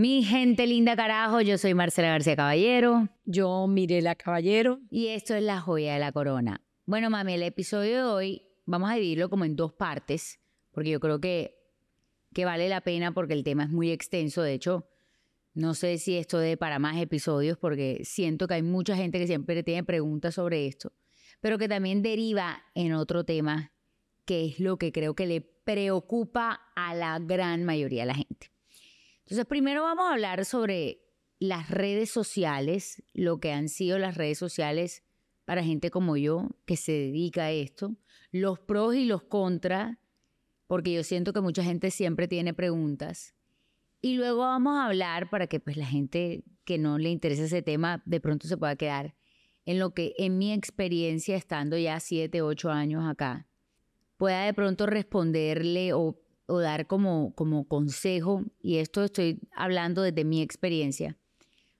Mi gente linda carajo, yo soy Marcela García Caballero Yo, Mirela Caballero. y esto es La Joya de la Corona. Bueno, mami, el episodio de hoy vamos a dividirlo como en dos partes, porque yo creo que, que vale la pena porque el tema es muy extenso. De hecho, no sé si esto dé para más episodios porque siento que hay mucha gente que siempre tiene preguntas sobre esto, pero que también deriva en otro tema que es lo que creo que le preocupa a la gran mayoría de la gente. Entonces, primero vamos a hablar sobre las redes sociales, lo que han sido las redes sociales para gente como yo que se dedica a esto, los pros y los contras, porque yo siento que mucha gente siempre tiene preguntas. Y luego vamos a hablar para que pues la gente que no le interesa ese tema de pronto se pueda quedar en lo que en mi experiencia estando ya siete, ocho años acá, pueda de pronto responderle o, o dar como, como consejo, y esto estoy hablando desde mi experiencia,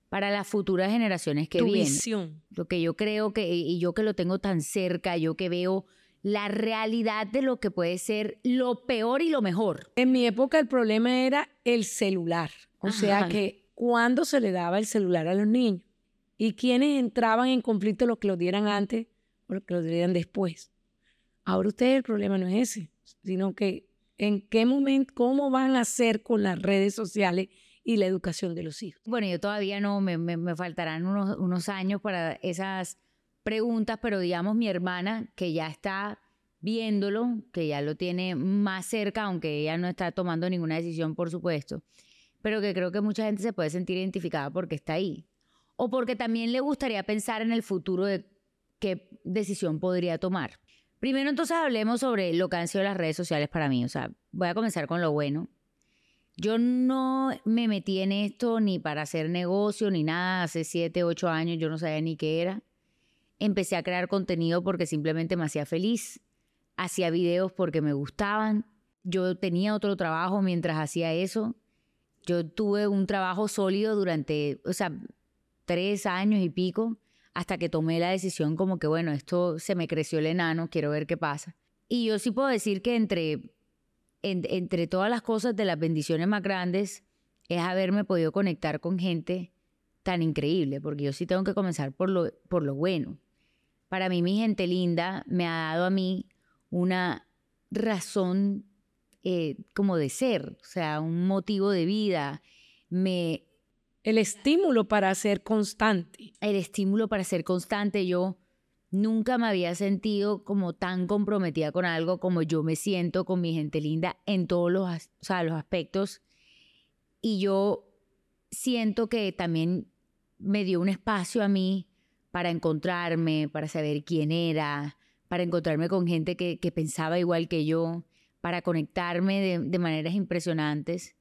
para las futuras generaciones que tu vienen. visión. Lo que yo creo que, y yo que lo tengo tan cerca, yo que veo la realidad de lo que puede ser lo peor y lo mejor. En mi época el problema era el celular. O sea que cuando se le daba el celular a los niños y quienes entraban en conflicto los que lo dieran antes o los que lo dieran después. Ahora ustedes el problema no es ese, sino que en qué momento, cómo van a hacer con las redes sociales y la educación de los hijos. Bueno, yo todavía no, me, me- me faltarán unos, unos años para esas preguntas, pero digamos mi hermana que ya está viéndolo, que ya lo tiene más cerca, aunque ella no está tomando ninguna decisión, por supuesto, pero que creo que mucha gente se puede sentir identificada porque está ahí. O porque también le gustaría pensar en el futuro de qué decisión podría tomar. Primero entonces hablemos sobre lo que han sido las redes sociales para mí. O sea, voy a comenzar con lo bueno. Yo no me metí en esto ni para hacer negocio ni nada. Hace siete, ocho años yo no sabía ni qué era. Empecé a crear contenido porque simplemente me hacía feliz. Hacía videos porque me gustaban. Yo tenía otro trabajo mientras hacía eso. Yo tuve un trabajo sólido durante, o sea, tres años y pico, hasta que tomé la decisión como que, bueno, esto se me creció el enano, quiero ver qué pasa. Y yo sí puedo decir que entre en- entre todas las cosas de las bendiciones más grandes es haberme podido conectar con gente tan increíble, porque yo sí tengo que comenzar por lo, por lo bueno. Para mí, mi gente linda me ha dado a mí una razón eh, como de ser, o sea, un motivo de vida, me, El estímulo para ser constante. el estímulo para ser constante. Yo nunca me había sentido como tan comprometida con algo como yo me siento con mi gente linda en todos los, o sea, los aspectos. Y yo siento que también me dio un espacio a mí para encontrarme, para saber quién era, para encontrarme con gente que, que pensaba igual que yo, para conectarme de, de maneras impresionantes.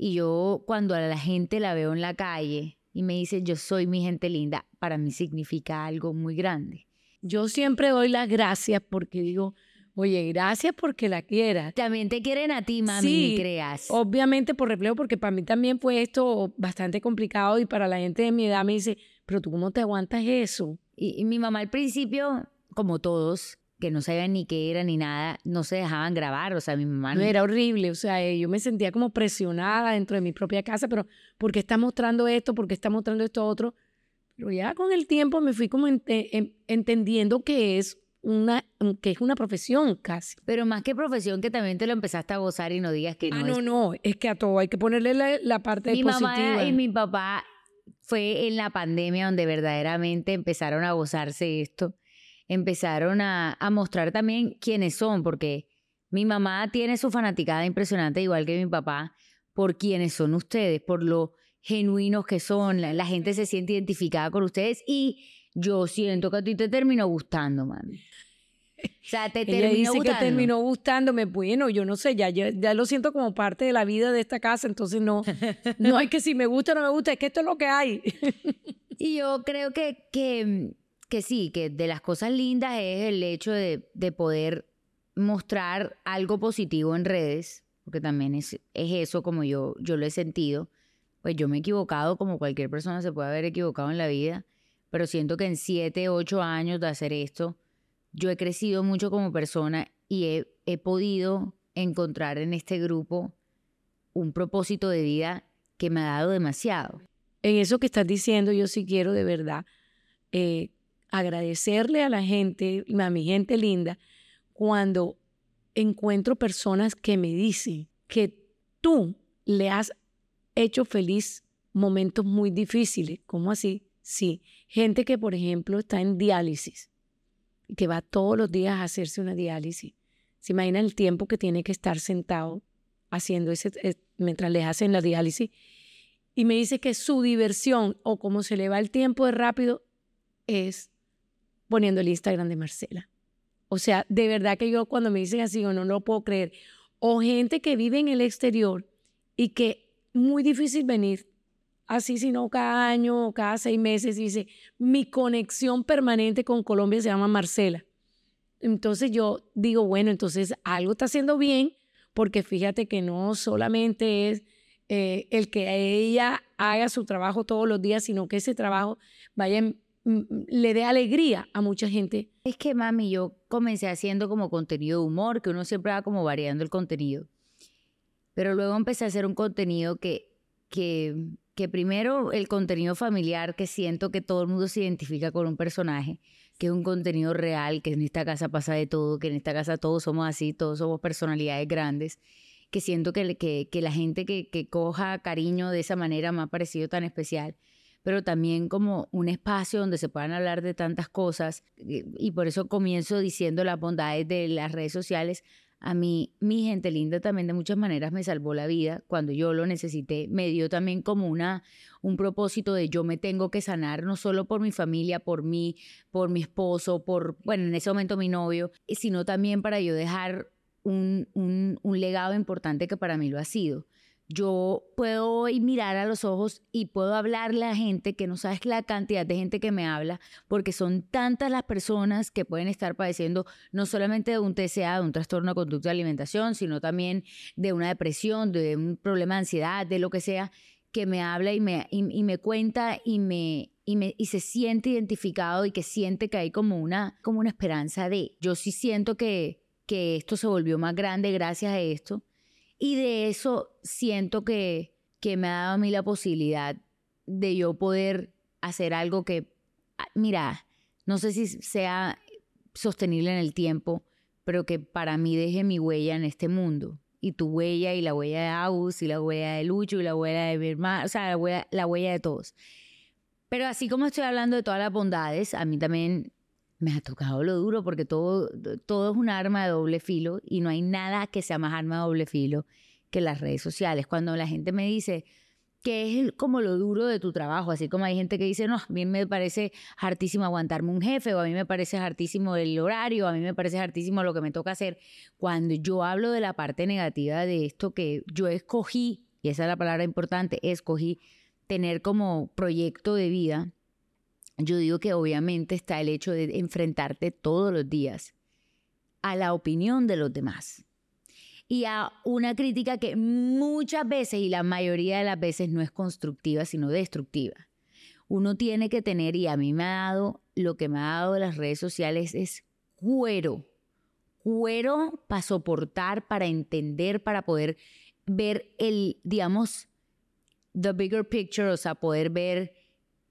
Y yo cuando a la gente la veo en la calle y me dice yo soy mi gente linda, para mí significa algo muy grande. Yo siempre doy las gracias porque digo, oye, gracias porque la quieras. También te quieren a ti, mami, Sí, ni creas. Obviamente por reflejo, porque para mí también fue esto bastante complicado y para la gente de mi edad me dice, pero tú cómo te aguantas eso? Y, y mi mamá al principio, como todos, que no sabían ni qué era ni nada, no se dejaban grabar. O sea, mi mamá No, era horrible, o sea, eh, yo me sentía como presionada dentro de mi propia casa, pero ¿por qué está mostrando esto? ¿Por qué está mostrando esto otro? Pero ya con el tiempo me fui como em- entendiendo que es una que es una profesión casi. Pero más que profesión, que también te lo empezaste a gozar y no digas que ah, no, no, es no, es que a todo hay que ponerle la, la parte mi positiva. mamá y mi papá fue en la pandemia donde verdaderamente empezaron a gozarse esto, empezaron a, a mostrar también quiénes son, porque mi mamá tiene su fanaticada impresionante, igual que mi papá, por quiénes son ustedes, por lo genuinos que son, la, la gente se siente identificada con ustedes y yo siento que a ti te terminó gustando, mami. O sea, te Ella terminó dice gustando. que terminó gustándome. Bueno, yo no sé, ya, ya, ya lo siento como parte de la vida de esta casa, entonces no, no hay que si me gusta o no me gusta, es que esto es lo que hay. Y yo creo que, que, que sí, que de las cosas lindas es el hecho de, de poder mostrar algo positivo en redes, porque también es, es eso como yo, yo lo he sentido. Pues yo me he equivocado como cualquier persona se puede haber equivocado en la vida, pero siento que en siete, ocho años de hacer esto, yo he crecido mucho como persona y he, he podido encontrar en este grupo un propósito de vida que me ha dado demasiado. En eso que estás diciendo, yo sí quiero de verdad eh, agradecerle a la gente, a mi gente linda, cuando encuentro personas que me dicen que tú le has hecho feliz momentos muy difíciles. ¿Cómo así? Sí, gente que, por ejemplo, está en diálisis, que va todos los días a hacerse una diálisis. Se imagina el tiempo que tiene que estar sentado haciendo ese, eh, mientras le hacen la diálisis. Y me dice que su diversión o cómo se le va el tiempo de rápido es poniendo el Instagram de Marcela. O sea, de verdad que yo cuando me dicen así, o no, lo puedo creer. O gente que vive en el exterior y que muy difícil venir así, sino cada año o cada seis meses. Dice, mi conexión permanente con Colombia se llama Marcela. Entonces yo digo, bueno, entonces algo está haciendo bien, porque fíjate que no solamente es eh, el que ella haga su trabajo todos los días, sino que ese trabajo vaya le dé alegría a mucha gente. Es que, mami, yo comencé haciendo como contenido de humor, que uno siempre va como variando el contenido. Pero luego empecé a hacer un contenido que, que, que primero el contenido familiar, que siento que todo el mundo se identifica con un personaje, que es un contenido real, que en esta casa pasa de todo, que en esta casa todos somos así, todos somos personalidades grandes, que siento que, que, que la gente que, que coja cariño de esa manera me ha parecido tan especial pero también como un espacio donde se puedan hablar de tantas cosas. Y por eso comienzo diciendo las bondades de las redes sociales. A mí, mi gente linda también de muchas maneras me salvó la vida cuando yo lo necesité. Me dio también como una, un propósito de yo me tengo que sanar, no solo por mi familia, por mí, por mi esposo, por, bueno, en ese momento mi novio, sino también para yo dejar un, un, un legado importante que para mí lo ha sido yo puedo mirar a los ojos y puedo hablarle a gente que no sabes la cantidad de gente que me habla, porque son tantas las personas que pueden estar padeciendo no solamente de un TCA, de un trastorno de conducta de alimentación, sino también de una depresión, de un problema de ansiedad, de lo que sea, que me habla y me, y, me cuenta y me, y, me, y se siente identificado y que siente que hay como una, como una esperanza de. Yo sí siento que, que esto se volvió más grande gracias a esto y de eso siento que, que me ha dado a mí la posibilidad de yo poder hacer algo que, ah, mira, no sé si sea sostenible en el tiempo, pero que para mí deje mi huella en este mundo. Y tu huella, y la huella de Agus, y la huella de Lucho, y la huella de mi hermano, o sea, la huella, la huella de todos. Pero así como estoy hablando de todas las bondades, a mí también me ha tocado lo duro porque todo, todo es un arma de doble filo y no hay nada que sea más arma de doble filo que las redes sociales. Cuando la gente me dice que es como lo duro de tu trabajo, así como hay gente que dice, no, a mí me parece hartísimo aguantarme un jefe, o a mí me parece hartísimo el horario, a mí me parece hartísimo lo que me toca hacer. Cuando yo hablo de la parte negativa de esto que yo escogí, y esa es la palabra importante, escogí tener como proyecto de vida, yo digo que obviamente está el hecho de enfrentarte todos los días a la opinión de los demás y a una crítica que muchas veces y la mayoría de las veces no es constructiva, sino destructiva. Uno tiene que tener, y a mí me ha dado, lo que me ha dado las redes sociales es cuero, cuero para soportar, para entender, para poder ver el, digamos, the bigger picture, o sea, poder ver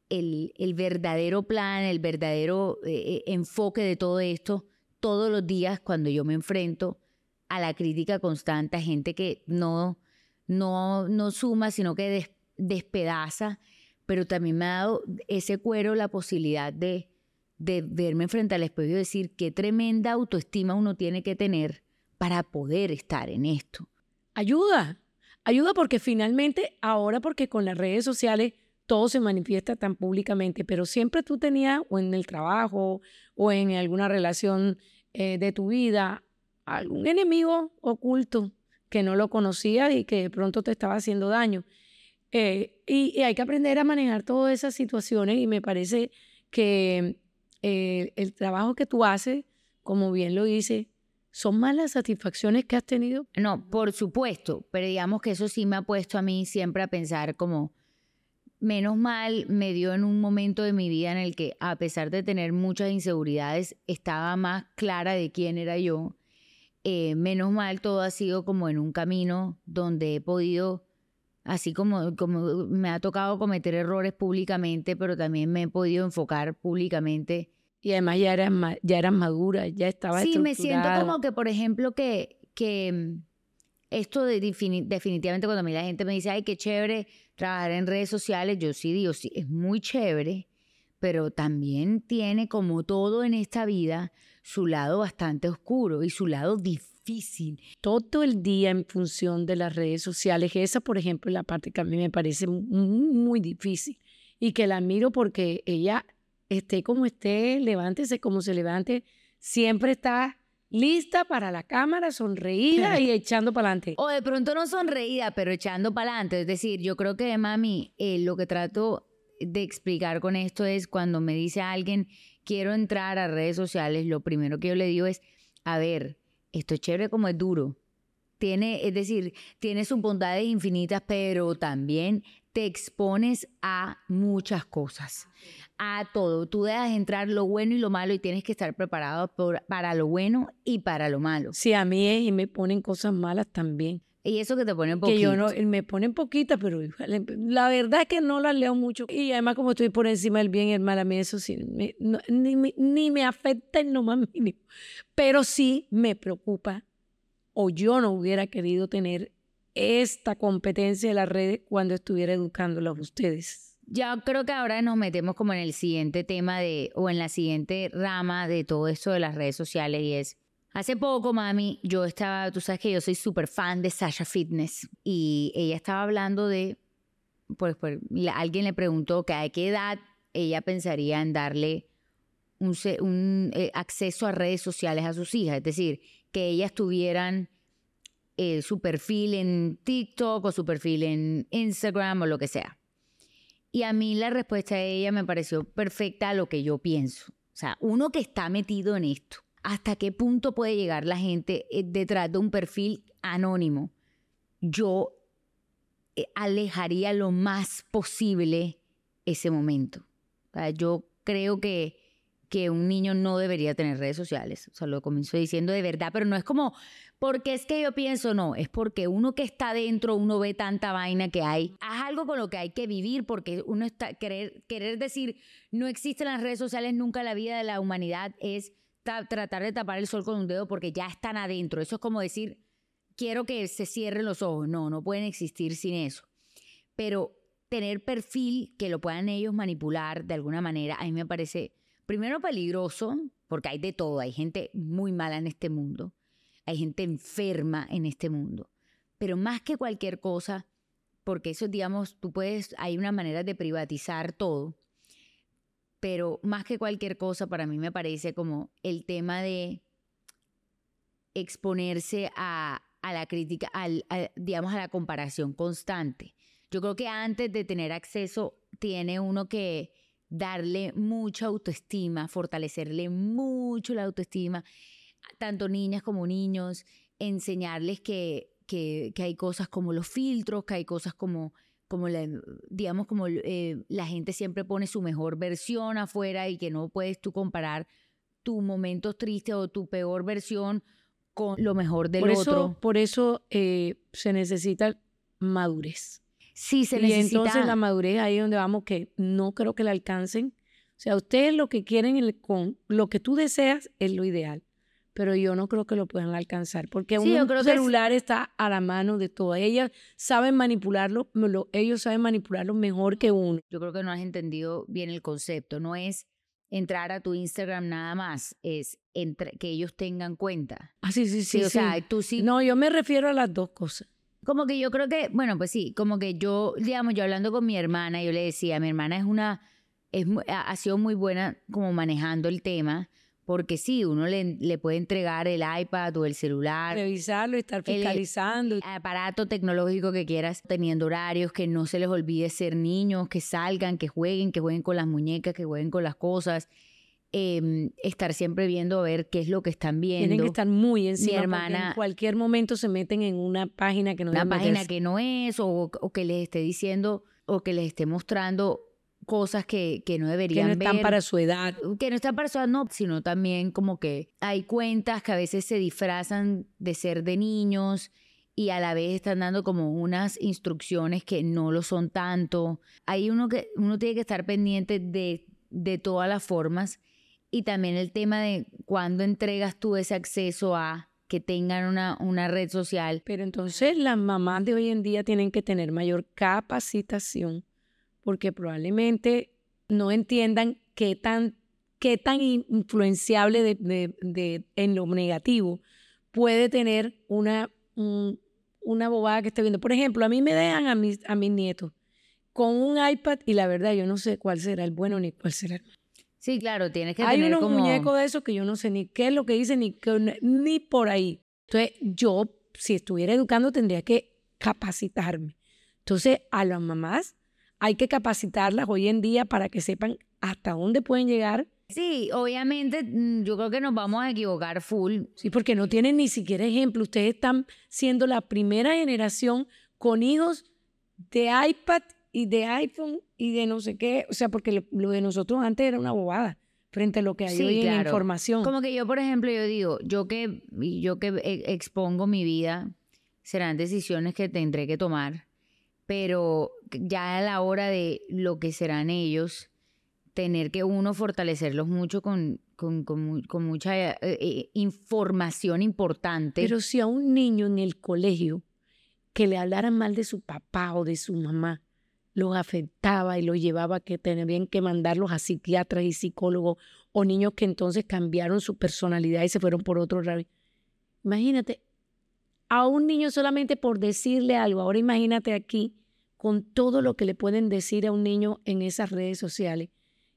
el, verdadero plan, el verdadero eh, eh, enfoque de todo esto todos los días cuando yo me enfrento a la crítica constante, a gente que no, no, no suma, sino que despedaza, pero también me ha dado ese cuero la posibilidad de, de verme frente al espejo y decir qué tremenda autoestima uno tiene que tener para poder estar en esto. Ayuda, ayuda porque finalmente ahora porque con las redes sociales todo se manifiesta tan públicamente, pero siempre tú tenías, o en el trabajo, o en alguna relación eh, de tu vida, algún enemigo oculto que no lo conocías y que de pronto te estaba haciendo daño. Eh, y, hay que aprender a manejar todas esas situaciones y me parece que eh, el trabajo que tú haces, como bien lo dice, ¿Son más las satisfacciones que has tenido? No, por supuesto, pero digamos que eso sí me ha puesto a mí siempre a pensar como, menos mal me dio en un momento de mi vida en el que, a pesar de tener muchas inseguridades, estaba más clara de quién era yo. Eh, menos mal todo ha sido como en un camino donde he podido así como, como me ha tocado cometer errores públicamente, pero también me he podido enfocar públicamente. Y además ya eras, ya eras madura, ya estaba Sí, me siento como que, por ejemplo, que, que mm, esto de definitivamente cuando a mí la gente me dice, ay, qué chévere trabajar en redes sociales, yo sí digo, sí, es muy chévere, pero también tiene, como todo en esta vida, su lado bastante oscuro y su lado difícil. Todo el día en función de las redes sociales, esa, por ejemplo, es la parte que a mí me parece muy, difícil y que la admiro porque ella, esté como esté, levántese como se levante, siempre está lista para la cámara, sonreída y echando para adelante. O de pronto no sonreída, pero echando para adelante. Es decir, yo creo que, mami, eh, lo que trato de explicar con esto es cuando me dice alguien, quiero entrar a redes sociales, lo primero que yo le digo es, a ver, esto es chévere como es duro. Tiene, es decir, tiene sus bondades infinitas, pero también te expones a muchas cosas, a todo. Tú dejas entrar lo bueno y lo malo y tienes que estar preparado para lo bueno y para lo malo. Sí, a mí es y me ponen cosas malas también. Y eso que te ponen poquito. Que yo no, me ponen poquitas, pero la verdad es que no las leo mucho. Y además como estoy por encima del bien y el mal, a mí eso sí, ni, ni me afecta en lo más mínimo. Pero sí me preocupa, o yo no hubiera querido tener esta competencia de las redes cuando estuviera educándolos ustedes. Ya creo que ahora nos metemos como en el siguiente tema de, o en la siguiente rama de todo esto de las redes sociales y es, hace poco, mami, yo estaba, tú sabes que yo soy súper fan de Sasha Fitness y ella estaba hablando de, pues, pues alguien le preguntó que a qué edad ella pensaría en darle un, un eh, acceso a redes sociales a sus hijas, es decir, que ellas tuvieran eh, su perfil en TikTok o su perfil en Instagram o lo que sea. Y a mí la respuesta de ella me pareció perfecta a lo que yo pienso. O sea, uno que está metido en esto, ¿hasta qué punto puede llegar la gente eh, detrás de un perfil anónimo? Yo eh, alejaría lo más posible ese momento. O sea, yo creo que que un niño no debería tener redes sociales. O sea, lo comienzo diciendo de verdad, pero no es como, porque es que yo pienso, no, es porque uno que está dentro, uno ve tanta vaina que hay. Haz algo con lo que hay que vivir, porque uno está, querer, querer decir, no existen las redes sociales nunca la vida de la humanidad, es tratar de tapar el sol con un dedo porque ya están adentro. Eso es como decir, quiero que se cierren los ojos. No, no pueden existir sin eso. Pero tener perfil que lo puedan ellos manipular de alguna manera, a mí me parece primero peligroso, porque hay de todo, hay gente muy mala en este mundo, hay gente enferma en este mundo, pero más que cualquier cosa, porque eso, digamos, tú puedes, hay una manera de privatizar todo, pero más que cualquier cosa, para mí me parece como el tema de exponerse a, la crítica, al, digamos, a la comparación constante. Yo creo que antes de tener acceso, tiene uno que darle mucha autoestima, fortalecerle mucho la autoestima, tanto niñas como niños, enseñarles que, que, hay cosas como los filtros, que hay cosas como, como la, digamos, como eh, la gente siempre pone su mejor versión afuera y que no puedes tú comparar tu momento triste o tu peor versión con lo mejor del por otro. por eso eh, se necesita madurez. Sí, se necesita. Y entonces la madurez ahí donde vamos que no creo que la alcancen. O sea, ustedes lo que quieren con lo que tú deseas es lo ideal, pero yo no creo que lo puedan alcanzar porque un celular está a la mano de todas. Ellas saben manipularlo, ellos saben manipularlo mejor que uno. Yo creo que no has entendido bien el concepto. No es entrar a tu Instagram nada más, es que ellos tengan cuenta. Ah, sí, sí, sí. o sea, tú sí. No, yo me refiero a las dos cosas. Como que yo creo que, bueno, pues sí, como que yo, digamos, yo hablando con mi hermana, yo le decía, mi hermana es una, es, ha sido muy buena como manejando el tema, porque sí, uno le, le puede entregar el iPad o el celular. Revisarlo y estar fiscalizando. El aparato tecnológico que quieras, teniendo horarios, que no se les olvide ser niños, que salgan, que jueguen, que jueguen con las muñecas, que jueguen con las cosas. Em, estar siempre viendo a ver qué es lo que están viendo. Tienen que estar muy encima. Mi hermana. En cualquier momento se meten en una página que no Una página que no es, o, que les esté diciendo, o que les esté mostrando cosas que, que no deberían ver. Que no están para su edad. Que no están para su edad, no, sino también como que hay cuentas que a veces se disfrazan de ser de niños y a la vez están dando como unas instrucciones que no lo son tanto. Hay uno que uno tiene que estar pendiente de, de todas las formas y también el tema de cuándo entregas tú ese acceso a que tengan una, una red social. Pero entonces las mamás de hoy en día tienen que tener mayor capacitación porque probablemente no entiendan qué tan, qué tan influenciable de, en lo negativo puede tener una, una bobada que esté viendo. Por ejemplo, a mí me dejan a mis, a mis nietos con un iPad y la verdad yo no sé cuál será el bueno ni cuál será el malo. Sí, claro, tienes que Hay tener unos como... muñecos de esos que yo no sé ni qué es lo que dicen ni, ni por ahí. Entonces, yo, si estuviera educando, tendría que capacitarme. Entonces, a las mamás hay que capacitarlas hoy en día para que sepan hasta dónde pueden llegar. Sí, obviamente mm, yo creo que nos vamos a equivocar full. Sí, porque no tienen ni siquiera ejemplo. Ustedes están siendo la primera generación con hijos de iPad y de iPhone y de no sé qué. O sea, porque lo, de nosotros antes era una bobada frente a lo que hay hoy en información. Como que yo, por ejemplo, yo digo, yo que, yo que expongo mi vida, serán decisiones que tendré que tomar pero ya a la hora de lo que serán ellos, tener que uno fortalecerlos mucho con, con, con, mucha eh, eh, información importante. Pero si a un niño en el colegio que le hablaran mal de su papá o de su mamá, los afectaba y los llevaba que tenían que mandarlos a psiquiatras y psicólogos o niños que entonces cambiaron su personalidad y se fueron por otro lado. Imagínate, a un niño solamente por decirle algo. Ahora imagínate aquí con todo lo que le pueden decir a un niño en esas redes sociales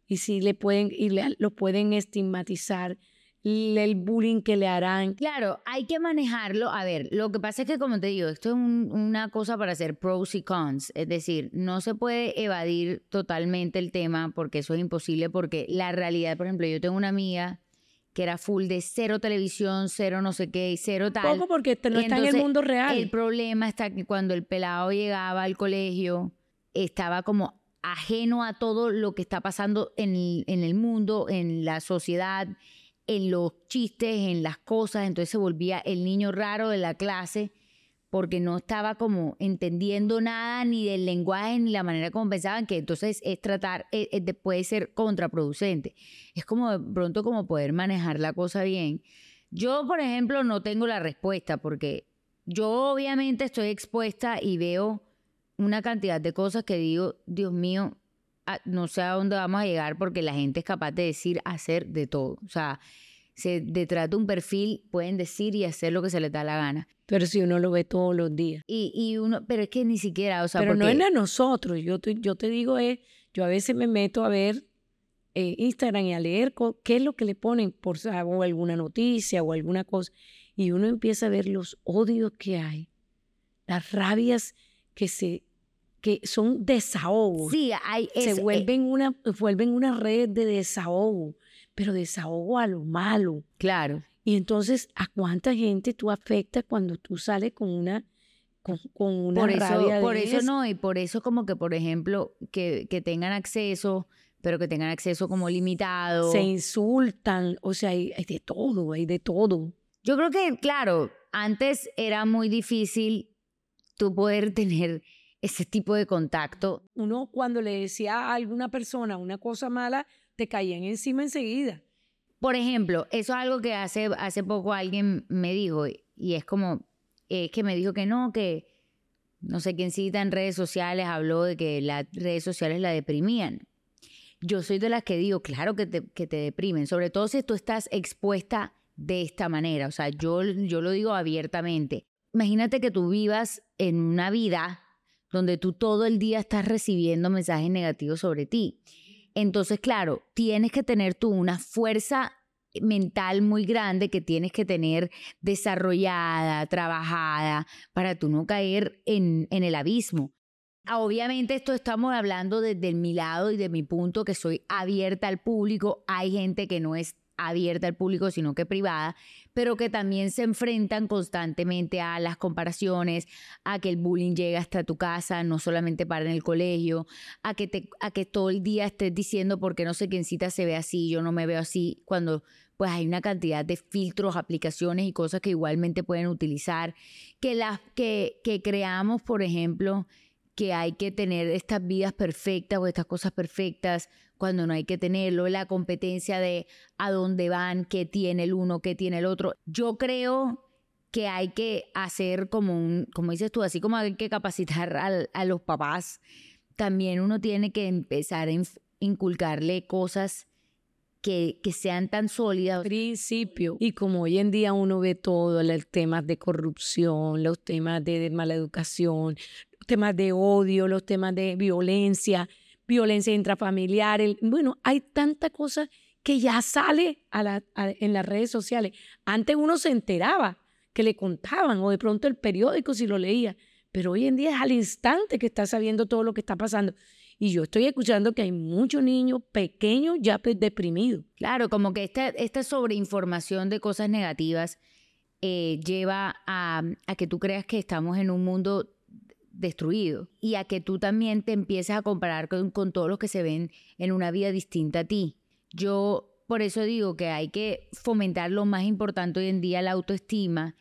y si le pueden y lo pueden estigmatizar el bullying que le harán. Claro, hay que manejarlo. A ver, lo que pasa es que, como te digo, esto es una cosa para hacer pros y cons. Es decir, no se puede evadir totalmente el tema porque eso es imposible, porque la realidad, por ejemplo, yo tengo una amiga que era full de cero televisión, cero no sé qué, cero tal. Poco porque no está en el mundo real. El problema está que cuando el pelado llegaba al colegio, estaba como ajeno a todo lo que está pasando en, en el mundo, en la sociedad, en los chistes, en las cosas, entonces se volvía el niño raro de la clase porque no estaba como entendiendo nada ni del lenguaje ni la manera como pensaban, que entonces es tratar, es, eh, eh, puede ser contraproducente. Es como de pronto como poder manejar la cosa bien. Yo, por ejemplo, no tengo la respuesta porque yo obviamente estoy expuesta y veo una cantidad de cosas que digo, Dios mío, ah, no sé a dónde vamos a llegar porque la gente es capaz de decir, hacer de todo. O sea, se, detrás de un perfil pueden decir y hacer lo que se les da la gana. Pero si uno lo ve todos los días. Y, y uno, pero es que ni siquiera, o sea, Pero no es a nosotros, yo te, yo te digo, es, yo a veces me meto a ver eh, Instagram y a leer qué es lo que le ponen por o alguna noticia o alguna cosa, y uno empieza a ver los odios que hay, las rabias que se que son desahogos. Sí, hay se eh vuelven una vuelven una red de desahogo, pero desahogo a lo malo. Claro. Y entonces, ¿a cuánta gente tú afectas cuando tú sales con una con, una por eso, rabia Por eso, no, y por eso como que, por ejemplo, que, que tengan acceso, pero que tengan acceso como limitado. Se insultan, o sea, hay, hay de todo, hay de todo. Yo creo que, claro, antes era muy difícil tú poder tener ese tipo de contacto. Uno cuando le decía a alguna persona una cosa mala, te caían encima enseguida. Por ejemplo, eso es algo que hace, hace poco alguien me dijo y es como, es que me dijo que no, que no sé quién cita en redes sociales, habló de que las redes sociales la deprimían. Yo soy de las que digo, claro que te, que te deprimen, sobre todo si tú estás expuesta de esta manera, o sea, yo, yo lo digo abiertamente. Imagínate que tú vivas en una vida donde tú todo el día estás recibiendo mensajes negativos sobre ti entonces, claro, tienes que tener tú una fuerza mental muy grande que tienes que tener desarrollada, trabajada, para tú no caer en, en el abismo. Ah, obviamente esto estamos hablando desde mi lado y de mi punto que soy abierta al público. Hay gente que no es abierta al público, sino que privada, pero que también se enfrentan constantemente a las comparaciones, a que el bullying llega hasta tu casa, no solamente para en el colegio, a que, te, a que todo el día estés diciendo porque no sé quién cita se ve así, yo no me veo así, cuando pues hay una cantidad de filtros, aplicaciones y cosas que igualmente pueden utilizar, que las que, que creamos, por ejemplo, que hay que tener estas vidas perfectas o estas cosas perfectas cuando no hay que tenerlo, la competencia de a dónde van, qué tiene el uno, qué tiene el otro. Yo creo que hay que hacer como un, como dices tú, así como hay que capacitar a, los papás, también uno tiene que empezar a inculcarle cosas que, que, sean tan sólidas. Principio. Y como hoy en día uno ve todo, los temas de corrupción, los temas de mala educación, los temas de odio, los temas de violencia, violencia intrafamiliar. bueno, hay tanta cosa que ya sale en las redes sociales. Antes uno se enteraba que le contaban o de pronto el periódico si lo leía, pero hoy en día es al instante que está sabiendo todo lo que está pasando. Y yo estoy escuchando que hay muchos niños pequeños ya deprimidos. Claro, como que esta, esta sobreinformación de cosas negativas eh, lleva a, a que tú creas que estamos en un mundo destruido y a que tú también te empieces a comparar con, todos los que se ven en una vida distinta a ti. Yo por eso digo que hay que fomentar lo más importante hoy en día, la autoestima,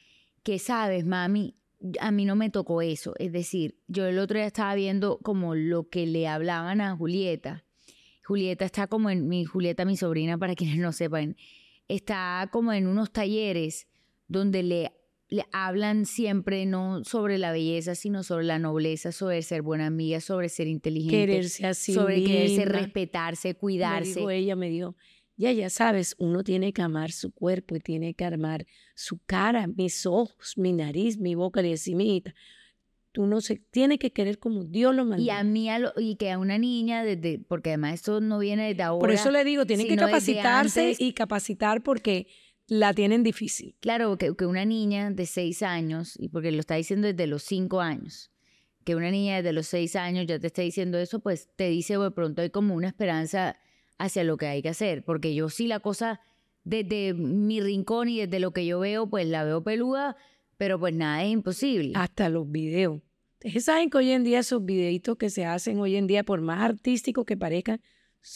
que sabes, mami, a mí no me tocó eso. Es decir, yo el otro día estaba viendo como lo que le hablaban a Julieta. Julieta está como en, mi Julieta, mi sobrina, para quienes no sepan, está como en unos talleres donde le le hablan siempre no sobre la belleza, sino sobre la nobleza, sobre ser buena amiga, sobre ser inteligente, quererse así sobre quererse, respetarse, cuidarse. Me dijo ella, me dijo, ya, ya sabes, uno tiene que amar su cuerpo y tiene que amar su cara, mis ojos, mi nariz, mi boca. Le decía, mijita, tú no se tiene que querer como Dios lo mandó. Y a mí, y que a una niña, desde, porque además esto no viene de ahora. Por eso le digo, tiene que capacitarse y capacitar porque la tienen difícil. Claro, que, que, una niña de seis años, y porque lo está diciendo desde los cinco años, que una niña desde los seis años ya te está diciendo eso, pues te dice de pronto hay como una esperanza hacia lo que hay que hacer, porque yo sí la cosa desde mi rincón y desde lo que yo veo, pues la veo peluda, pero pues nada es imposible. Hasta los videos. Ustedes saben que hoy en día esos videitos que se hacen hoy en día, por más artísticos que parezcan,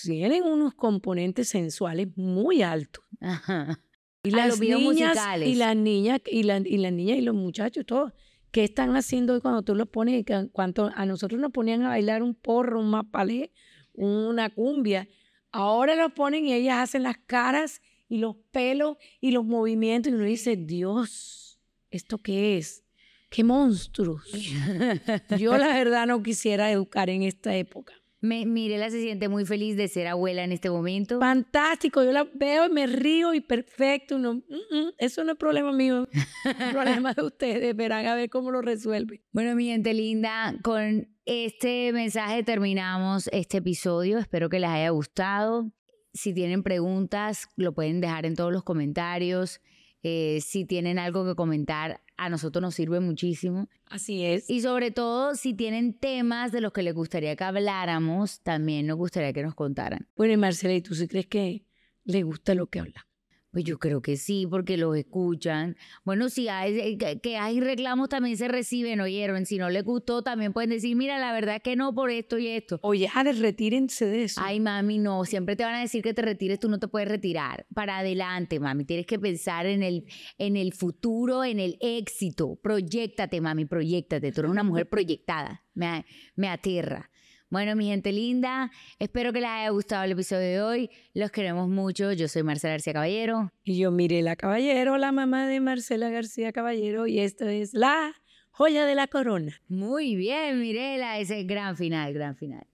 tienen unos componentes sensuales muy altos. Ajá. Y las niñas y las niñas y, la, y las niñas y los muchachos, todos, ¿qué están haciendo hoy cuando tú los pones? Cuando a nosotros nos ponían a bailar un porro, un mapalé, una cumbia, ahora los ponen y ellas hacen las caras y los pelos y los movimientos y uno dice, Dios, ¿esto qué es? ¡Qué monstruos! Yo la verdad no quisiera educar en esta época. Me, Mirela se siente muy feliz de ser abuela en este momento. Fantástico, yo la veo y me río y perfecto. No, mm, mm, eso no es problema mío, es problema de ustedes. Verán a ver cómo lo resuelven. Bueno, mi gente linda, con este mensaje terminamos este episodio. Espero que les haya gustado. Si tienen preguntas, lo pueden dejar en todos los comentarios. Eh, si tienen algo que comentar, a nosotros nos sirve muchísimo. Así es. Y sobre todo, si tienen temas de los que les gustaría que habláramos, también nos gustaría que nos contaran. Bueno, y Marcela, ¿y tú sí crees que le gusta lo que hablamos? Pues yo creo que sí, porque los escuchan. Bueno, si hay, eh, que hay reclamos también se reciben, oyeron. Si no les gustó, también pueden decir, mira, la verdad es que no por esto y esto. Oye, Jade, retírense de eso. Ay, mami, no. Siempre te van a decir que te retires, tú no te puedes retirar. Para adelante, mami. Tienes que pensar en el, en el futuro, en el éxito. Proyectate, mami, proyectate. Tú eres una mujer proyectada. Me, me aterra. Bueno, mi gente linda, espero que les haya gustado el episodio de hoy. Los queremos mucho. Yo soy Marcela García Caballero. Y yo Mirela Caballero, la mamá de Marcela García Caballero. Y esto es La Joya de la Corona. Muy bien, Mirela. Ese gran final, gran final.